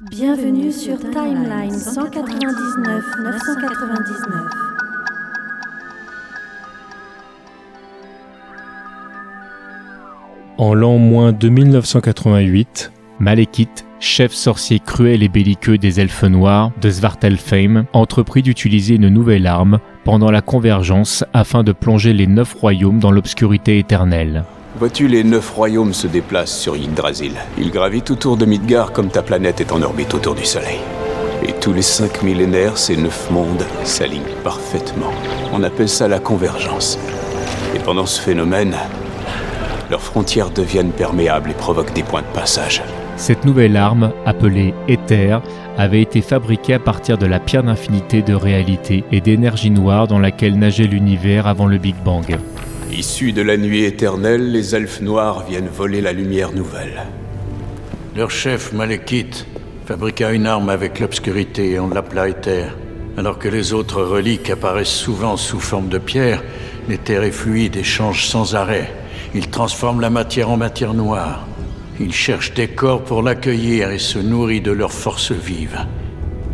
Bienvenue sur Timeline 199 999. En l'an moins 2988, Malekith, chef sorcier cruel et belliqueux des elfes noirs de Svartalfheim, entreprit d'utiliser une nouvelle arme pendant la convergence afin de plonger les neuf royaumes dans l'obscurité éternelle. Vois-tu, les neuf royaumes se déplacent sur Yggdrasil. Ils gravitent autour de Midgard comme ta planète est en orbite autour du Soleil. Et tous les cinq millénaires, ces neuf mondes s'alignent parfaitement. On appelle ça la convergence. Et pendant ce phénomène, leurs frontières deviennent perméables et provoquent des points de passage. Cette nouvelle arme, appelée Éther, avait été fabriquée à partir de la pierre d'infinité de réalité et d'énergie noire dans laquelle nageait l'univers avant le Big Bang. Issus de la nuit éternelle, les elfes noirs viennent voler la lumière nouvelle. Leur chef, Malekith, fabriqua une arme avec l'obscurité et on l'appela Éther. Alors que les autres reliques apparaissent souvent sous forme de pierre, l'éther est fluide et change sans arrêt. Il transforme la matière en matière noire. Il cherche des corps pour l'accueillir et se nourrit de leurs forces vives.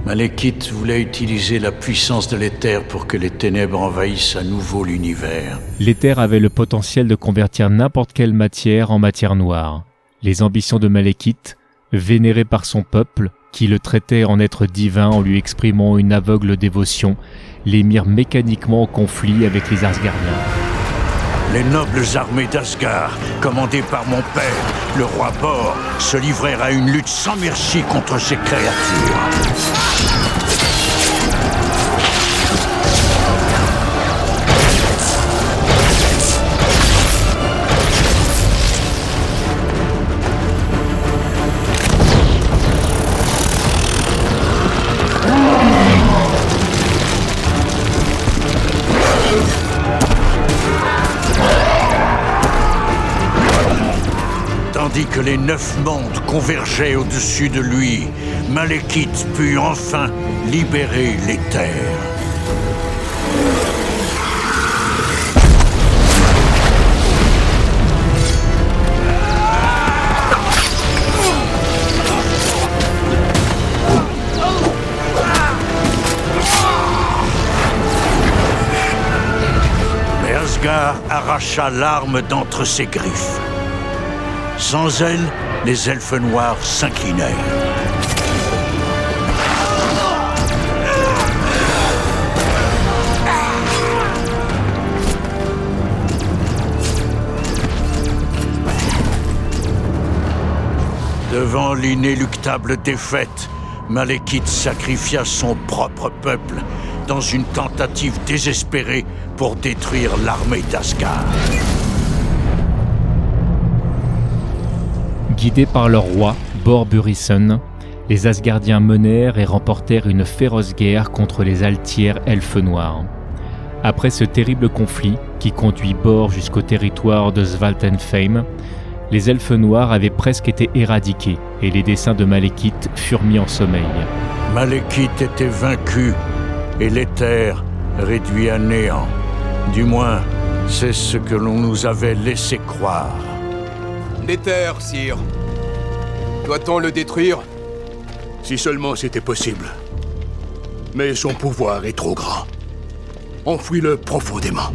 Malekith voulait utiliser la puissance de l'éther pour que les ténèbres envahissent à nouveau l'univers. L'éther avait le potentiel de convertir n'importe quelle matière en matière noire. Les ambitions de Malekith, vénéré par son peuple, qui le traitait en être divin en lui exprimant une aveugle dévotion, les mirent mécaniquement en conflit avec les Asgardiens. Les nobles armées d'Asgard, commandées par mon père, le roi Bor, se livrèrent à une lutte sans merci contre ces créatures. Tandis que les neuf mondes convergeaient au-dessus de lui, Malekith put enfin libérer les terres. Mais Asgard arracha l'arme d'entre ses griffes. Sans elle, les elfes noirs s'inclinèrent. Devant l'inéluctable défaite, Malekith sacrifia son propre peuple dans une tentative désespérée pour détruire l'armée d'Asgard. Guidés par leur roi, Bor Burison, les Asgardiens menèrent et remportèrent une féroce guerre contre les Altières elfes noirs. Après ce terrible conflit, qui conduit Bor jusqu'au territoire de Svaltenfheim, les elfes noirs avaient presque été éradiqués et les desseins de Malekith furent mis en sommeil. Malekith était vaincu et l'éther réduit à néant. Du moins, c'est ce que l'on nous avait laissé croire. L'éther, sire. Doit-on le détruire? Si seulement c'était possible. Mais son pouvoir est trop grand. Enfouis-le profondément.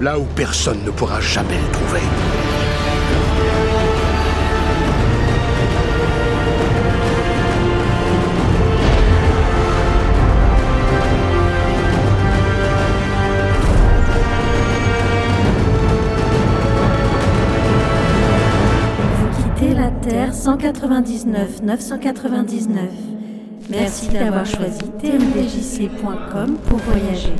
Là où personne ne pourra jamais le trouver. Terre 199 999. Merci d'avoir choisi tmdjc.com pour voyager.